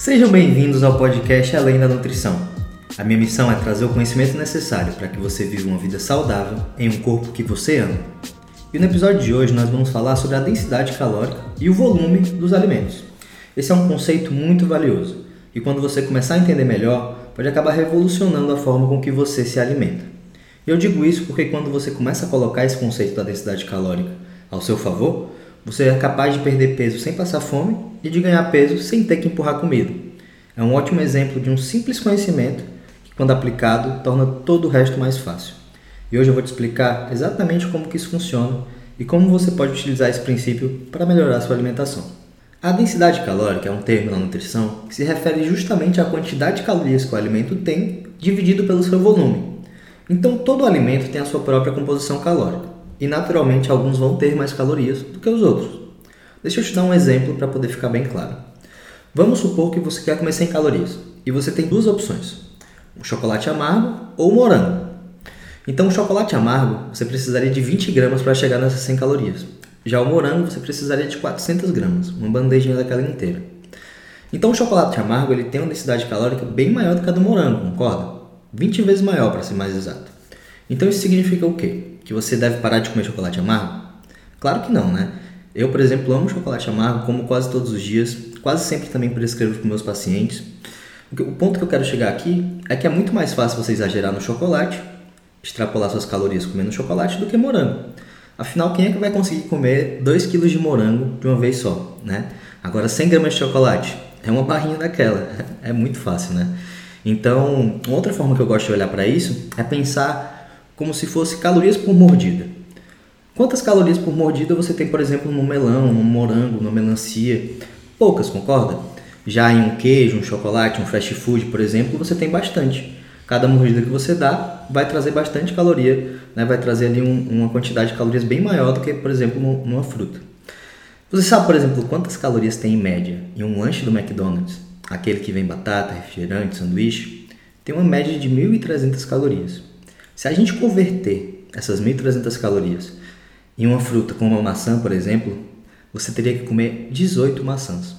Sejam bem-vindos ao podcast Além da Nutrição. A minha missão é trazer o conhecimento necessário para que você viva uma vida saudável em um corpo que você ama. E no episódio de hoje nós vamos falar sobre a densidade calórica e o volume dos alimentos. Esse é um conceito muito valioso e quando você começar a entender melhor, pode acabar revolucionando a forma com que você se alimenta. E eu digo isso porque quando você começa a colocar esse conceito da densidade calórica ao seu favor, você é capaz de perder peso sem passar fome e de ganhar peso sem ter que empurrar comida. É um ótimo exemplo de um simples conhecimento que, quando aplicado, torna todo o resto mais fácil. E hoje eu vou te explicar exatamente como que isso funciona e como você pode utilizar esse princípio para melhorar sua alimentação. A densidade calórica é um termo na nutrição que se refere justamente à quantidade de calorias que o alimento tem dividido pelo seu volume. Então, todo alimento tem a sua própria composição calórica e naturalmente alguns vão ter mais calorias do que os outros. Deixa eu te dar um exemplo para poder ficar bem claro. Vamos supor que você quer comer 100 calorias e você tem duas opções: um chocolate amargo ou um morango. Então, o chocolate amargo você precisaria de 20 gramas para chegar nessas 100 calorias. Já o morango você precisaria de 400 gramas, uma bandejinha daquela inteira. Então, o chocolate amargo ele tem uma densidade calórica bem maior do que a do morango, concorda? 20 vezes maior para ser mais exato. Então, isso significa o quê? Que você deve parar de comer chocolate amargo? Claro que não, né? Eu, por exemplo, amo chocolate amargo, como quase todos os dias, quase sempre também prescrevo para meus pacientes. O ponto que eu quero chegar aqui é que é muito mais fácil você exagerar no chocolate, extrapolar suas calorias comendo chocolate, do que morango. Afinal, quem é que vai conseguir comer 2 kg de morango de uma vez só, né? Agora, 100 gramas de chocolate é uma barrinha daquela, é muito fácil, né? Então, outra forma que eu gosto de olhar para isso é pensar como se fosse calorias por mordida. Quantas calorias por mordida você tem, por exemplo, no melão, no morango, na melancia? Poucas, concorda? Já em um queijo, um chocolate, um fast food, por exemplo, você tem bastante. Cada mordida que você dá vai trazer bastante caloria, né? vai trazer ali um, uma quantidade de calorias bem maior do que, por exemplo, numa fruta. Você sabe, por exemplo, quantas calorias tem em média em um lanche do McDonald's? Aquele que vem batata, refrigerante, sanduíche? Tem uma média de 1.300 calorias. Se a gente converter essas 1.300 calorias em uma fruta como a maçã, por exemplo, você teria que comer 18 maçãs.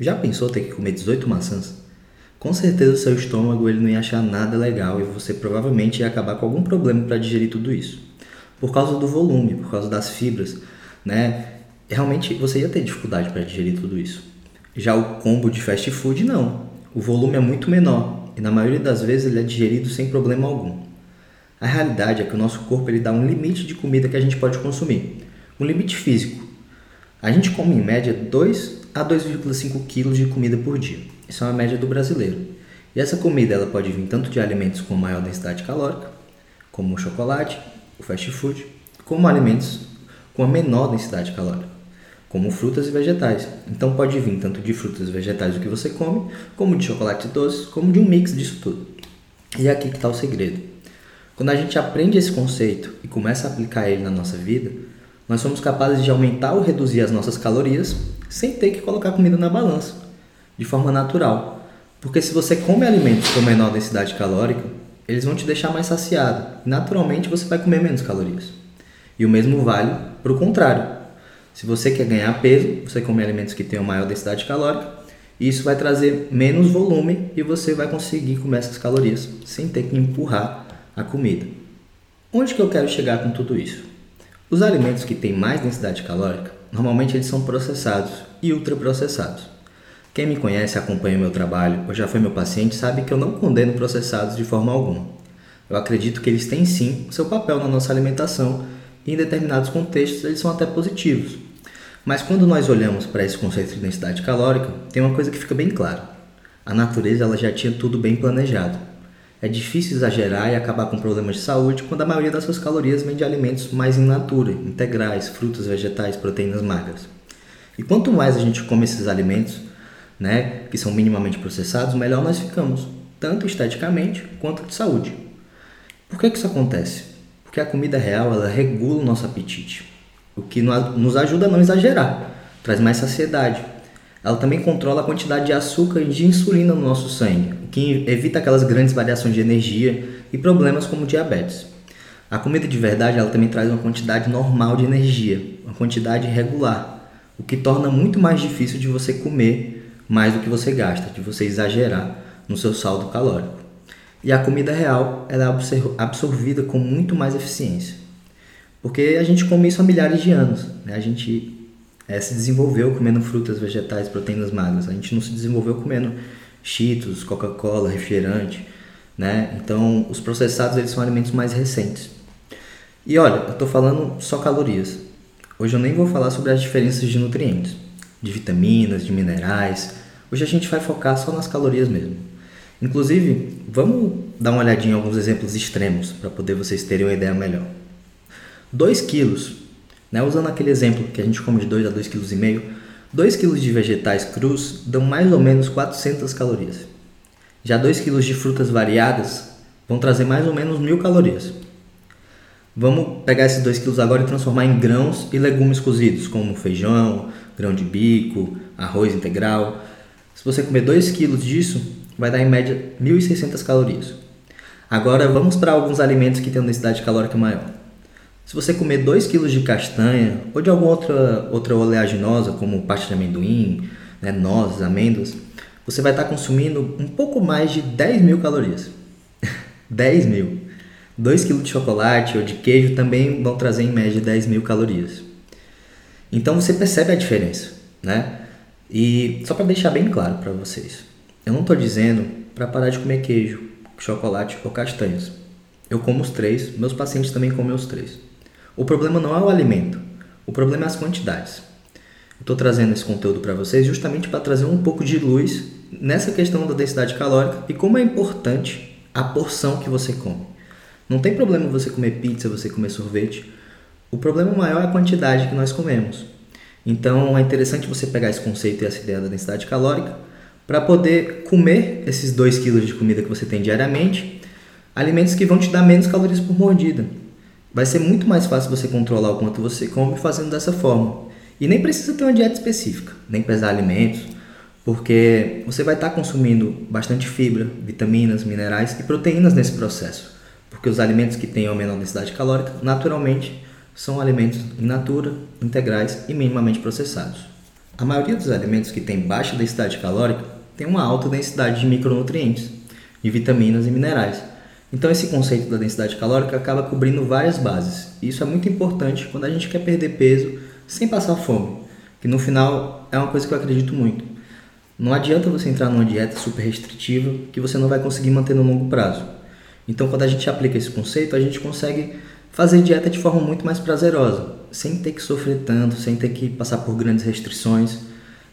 Já pensou ter que comer 18 maçãs? Com certeza o seu estômago ele não ia achar nada legal e você provavelmente ia acabar com algum problema para digerir tudo isso. Por causa do volume, por causa das fibras, né? Realmente você ia ter dificuldade para digerir tudo isso. Já o combo de fast food não. O volume é muito menor e na maioria das vezes ele é digerido sem problema algum. A realidade é que o nosso corpo ele dá um limite de comida que a gente pode consumir, um limite físico. A gente come em média 2 a 2,5 kg de comida por dia. Isso é uma média do brasileiro. E essa comida ela pode vir tanto de alimentos com maior densidade calórica, como o chocolate, o fast food, como alimentos com a menor densidade calórica, como frutas e vegetais. Então pode vir tanto de frutas e vegetais o que você come, como de chocolate doce, como de um mix disso tudo. E é aqui que está o segredo. Quando a gente aprende esse conceito e começa a aplicar ele na nossa vida, nós somos capazes de aumentar ou reduzir as nossas calorias sem ter que colocar comida na balança, de forma natural. Porque se você come alimentos com menor densidade calórica, eles vão te deixar mais saciado e naturalmente você vai comer menos calorias. E o mesmo vale para o contrário. Se você quer ganhar peso, você come alimentos que tenham maior densidade calórica, e isso vai trazer menos volume e você vai conseguir comer essas calorias sem ter que empurrar a comida. Onde que eu quero chegar com tudo isso? Os alimentos que têm mais densidade calórica, normalmente eles são processados e ultraprocessados. Quem me conhece, acompanha o meu trabalho ou já foi meu paciente sabe que eu não condeno processados de forma alguma. Eu acredito que eles têm sim seu papel na nossa alimentação e em determinados contextos eles são até positivos. Mas quando nós olhamos para esse conceito de densidade calórica, tem uma coisa que fica bem clara. A natureza ela já tinha tudo bem planejado. É difícil exagerar e acabar com problemas de saúde quando a maioria das suas calorias vem de alimentos mais in natura, integrais, frutas, vegetais, proteínas magras. E quanto mais a gente come esses alimentos, né, que são minimamente processados, melhor nós ficamos, tanto esteticamente quanto de saúde. Por que, que isso acontece? Porque a comida real ela regula o nosso apetite, o que nos ajuda a não exagerar, traz mais saciedade, ela também controla a quantidade de açúcar e de insulina no nosso sangue, o que evita aquelas grandes variações de energia e problemas como diabetes. A comida de verdade ela também traz uma quantidade normal de energia, uma quantidade regular, o que torna muito mais difícil de você comer mais do que você gasta, de você exagerar no seu saldo calórico. E a comida real ela é absorvida com muito mais eficiência. Porque a gente come isso há milhares de anos. Né? A gente é, se desenvolveu comendo frutas, vegetais, proteínas magras. A gente não se desenvolveu comendo cheetos, Coca-Cola, refrigerante. Né? Então, os processados eles são alimentos mais recentes. E olha, eu estou falando só calorias. Hoje eu nem vou falar sobre as diferenças de nutrientes, de vitaminas, de minerais. Hoje a gente vai focar só nas calorias mesmo. Inclusive, vamos dar uma olhadinha em alguns exemplos extremos para poder vocês terem uma ideia melhor. 2 quilos, né, usando aquele exemplo que a gente come de 2 a 2,5 kg, 2 kg de vegetais crus dão mais ou menos 400 calorias. Já 2 kg de frutas variadas vão trazer mais ou menos 1000 calorias. Vamos pegar esses 2 kg agora e transformar em grãos e legumes cozidos, como feijão, grão de bico, arroz integral. Se você comer 2 kg disso, vai dar em média 1.600 calorias. Agora vamos para alguns alimentos que têm uma densidade calórica maior. Se você comer 2 kg de castanha ou de alguma outra, outra oleaginosa, como pasta de amendoim, né, nozes, amêndoas, você vai estar consumindo um pouco mais de 10 mil calorias. 10 mil. 2 kg de chocolate ou de queijo também vão trazer em média 10 mil calorias. Então você percebe a diferença, né? E só para deixar bem claro para vocês, eu não estou dizendo para parar de comer queijo, chocolate ou castanhas. Eu como os três, meus pacientes também comem os três. O problema não é o alimento, o problema é as quantidades. Estou trazendo esse conteúdo para vocês justamente para trazer um pouco de luz nessa questão da densidade calórica e como é importante a porção que você come. Não tem problema você comer pizza, você comer sorvete. O problema maior é a quantidade que nós comemos. Então é interessante você pegar esse conceito e essa ideia da densidade calórica para poder comer esses 2 kg de comida que você tem diariamente, alimentos que vão te dar menos calorias por mordida. Vai ser muito mais fácil você controlar o quanto você come fazendo dessa forma. E nem precisa ter uma dieta específica, nem pesar alimentos, porque você vai estar consumindo bastante fibra, vitaminas, minerais e proteínas nesse processo. Porque os alimentos que têm a menor densidade calórica, naturalmente, são alimentos in natura, integrais e minimamente processados. A maioria dos alimentos que têm baixa densidade calórica tem uma alta densidade de micronutrientes, de vitaminas e minerais. Então esse conceito da densidade calórica acaba cobrindo várias bases. E isso é muito importante quando a gente quer perder peso sem passar fome, que no final é uma coisa que eu acredito muito. Não adianta você entrar numa dieta super restritiva que você não vai conseguir manter no longo prazo. Então quando a gente aplica esse conceito, a gente consegue fazer dieta de forma muito mais prazerosa, sem ter que sofrer tanto, sem ter que passar por grandes restrições.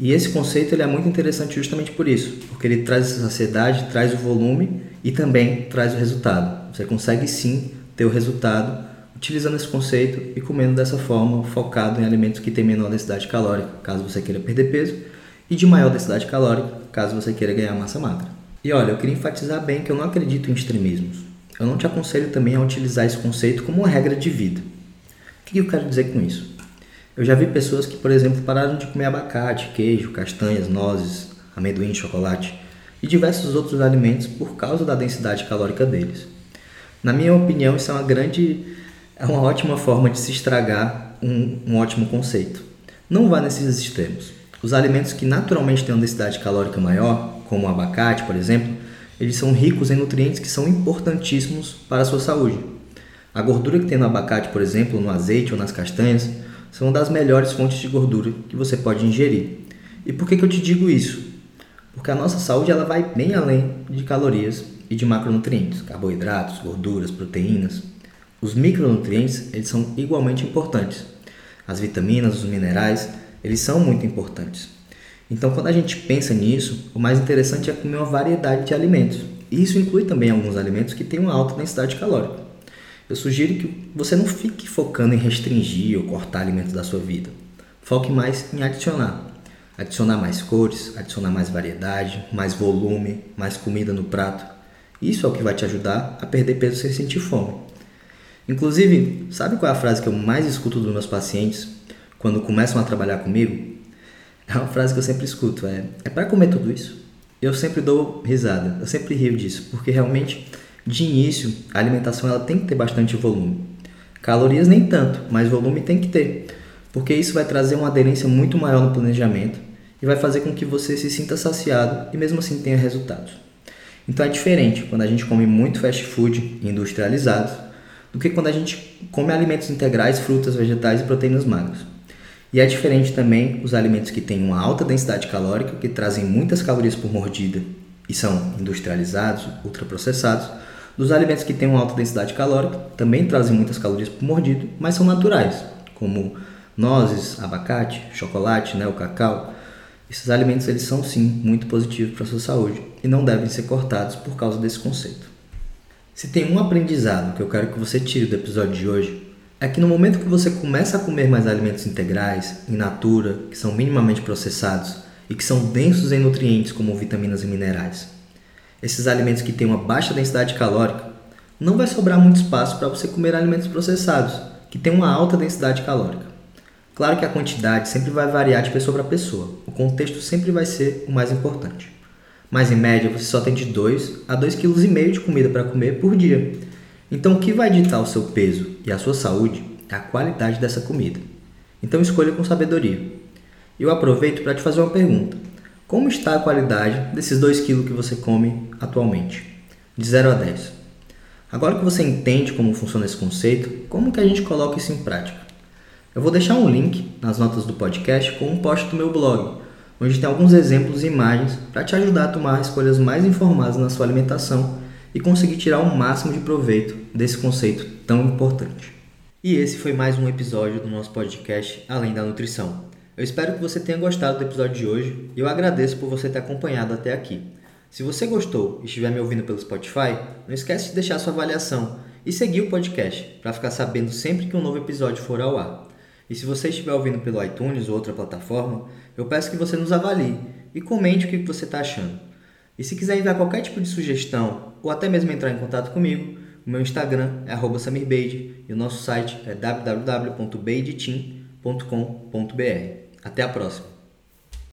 E esse conceito ele é muito interessante justamente por isso, porque ele traz essa saciedade, traz o volume e também traz o resultado. Você consegue sim ter o resultado utilizando esse conceito e comendo dessa forma, focado em alimentos que têm menor densidade calórica, caso você queira perder peso, e de maior densidade calórica, caso você queira ganhar massa magra. E olha, eu queria enfatizar bem que eu não acredito em extremismos. Eu não te aconselho também a utilizar esse conceito como uma regra de vida. O que eu quero dizer com isso? Eu já vi pessoas que, por exemplo, pararam de comer abacate, queijo, castanhas, nozes, amendoim, chocolate e diversos outros alimentos por causa da densidade calórica deles. Na minha opinião, isso é uma grande, é uma ótima forma de se estragar um, um ótimo conceito. Não vá nesses extremos. Os alimentos que naturalmente têm uma densidade calórica maior, como o abacate, por exemplo, eles são ricos em nutrientes que são importantíssimos para a sua saúde. A gordura que tem no abacate, por exemplo, no azeite ou nas castanhas, são uma das melhores fontes de gordura que você pode ingerir. E por que, que eu te digo isso? Porque a nossa saúde ela vai bem além de calorias e de macronutrientes, carboidratos, gorduras, proteínas. Os micronutrientes eles são igualmente importantes. As vitaminas, os minerais, eles são muito importantes. Então, quando a gente pensa nisso, o mais interessante é comer uma variedade de alimentos. E isso inclui também alguns alimentos que têm uma alta densidade calórica. Eu sugiro que você não fique focando em restringir ou cortar alimentos da sua vida. Foque mais em adicionar. Adicionar mais cores, adicionar mais variedade, mais volume, mais comida no prato. Isso é o que vai te ajudar a perder peso sem sentir fome. Inclusive, sabe qual é a frase que eu mais escuto dos meus pacientes quando começam a trabalhar comigo? É uma frase que eu sempre escuto, é, é para comer tudo isso? Eu sempre dou risada, eu sempre rio disso, porque realmente de início, a alimentação ela tem que ter bastante volume. Calorias nem tanto, mas volume tem que ter, porque isso vai trazer uma aderência muito maior no planejamento e vai fazer com que você se sinta saciado e mesmo assim tenha resultados. Então é diferente quando a gente come muito fast food industrializados do que quando a gente come alimentos integrais, frutas, vegetais e proteínas magras. E é diferente também os alimentos que têm uma alta densidade calórica, que trazem muitas calorias por mordida e são industrializados, ultraprocessados, dos alimentos que têm uma alta densidade calórica, também trazem muitas calorias por mordida, mas são naturais, como nozes, abacate, chocolate, né, o cacau. Esses alimentos eles são sim muito positivos para a sua saúde e não devem ser cortados por causa desse conceito. Se tem um aprendizado que eu quero que você tire do episódio de hoje, é que no momento que você começa a comer mais alimentos integrais, in natura, que são minimamente processados e que são densos em nutrientes como vitaminas e minerais, esses alimentos que têm uma baixa densidade calórica, não vai sobrar muito espaço para você comer alimentos processados, que têm uma alta densidade calórica. Claro que a quantidade sempre vai variar de pessoa para pessoa, o contexto sempre vai ser o mais importante. Mas em média você só tem de 2 a 2,5 kg de comida para comer por dia então, o que vai ditar o seu peso e a sua saúde é a qualidade dessa comida. Então, escolha com sabedoria. Eu aproveito para te fazer uma pergunta: Como está a qualidade desses 2 quilos que você come atualmente? De 0 a 10. Agora que você entende como funciona esse conceito, como que a gente coloca isso em prática? Eu vou deixar um link nas notas do podcast com um post do meu blog, onde tem alguns exemplos e imagens para te ajudar a tomar escolhas mais informadas na sua alimentação e conseguir tirar o máximo de proveito desse conceito tão importante. E esse foi mais um episódio do nosso podcast Além da Nutrição. Eu espero que você tenha gostado do episódio de hoje e eu agradeço por você ter acompanhado até aqui. Se você gostou e estiver me ouvindo pelo Spotify, não esquece de deixar sua avaliação e seguir o podcast para ficar sabendo sempre que um novo episódio for ao ar. E se você estiver ouvindo pelo iTunes ou outra plataforma, eu peço que você nos avalie e comente o que você está achando. E se quiser enviar qualquer tipo de sugestão ou até mesmo entrar em contato comigo, o meu Instagram é @samirbeide e o nosso site é www.beideteam.com.br. Até a próxima!